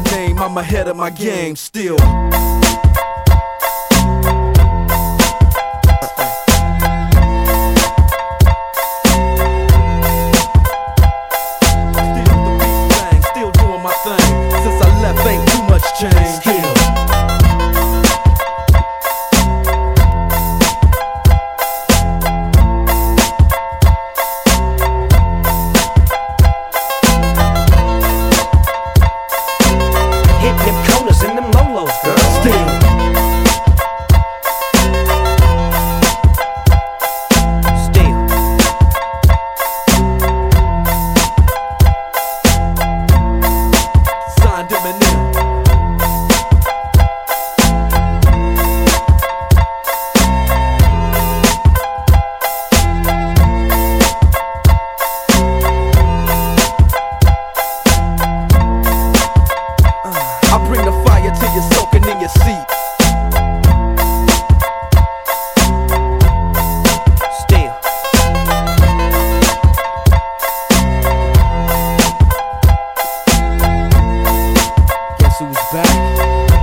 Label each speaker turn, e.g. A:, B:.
A: name, I'm ahead of my game still. Música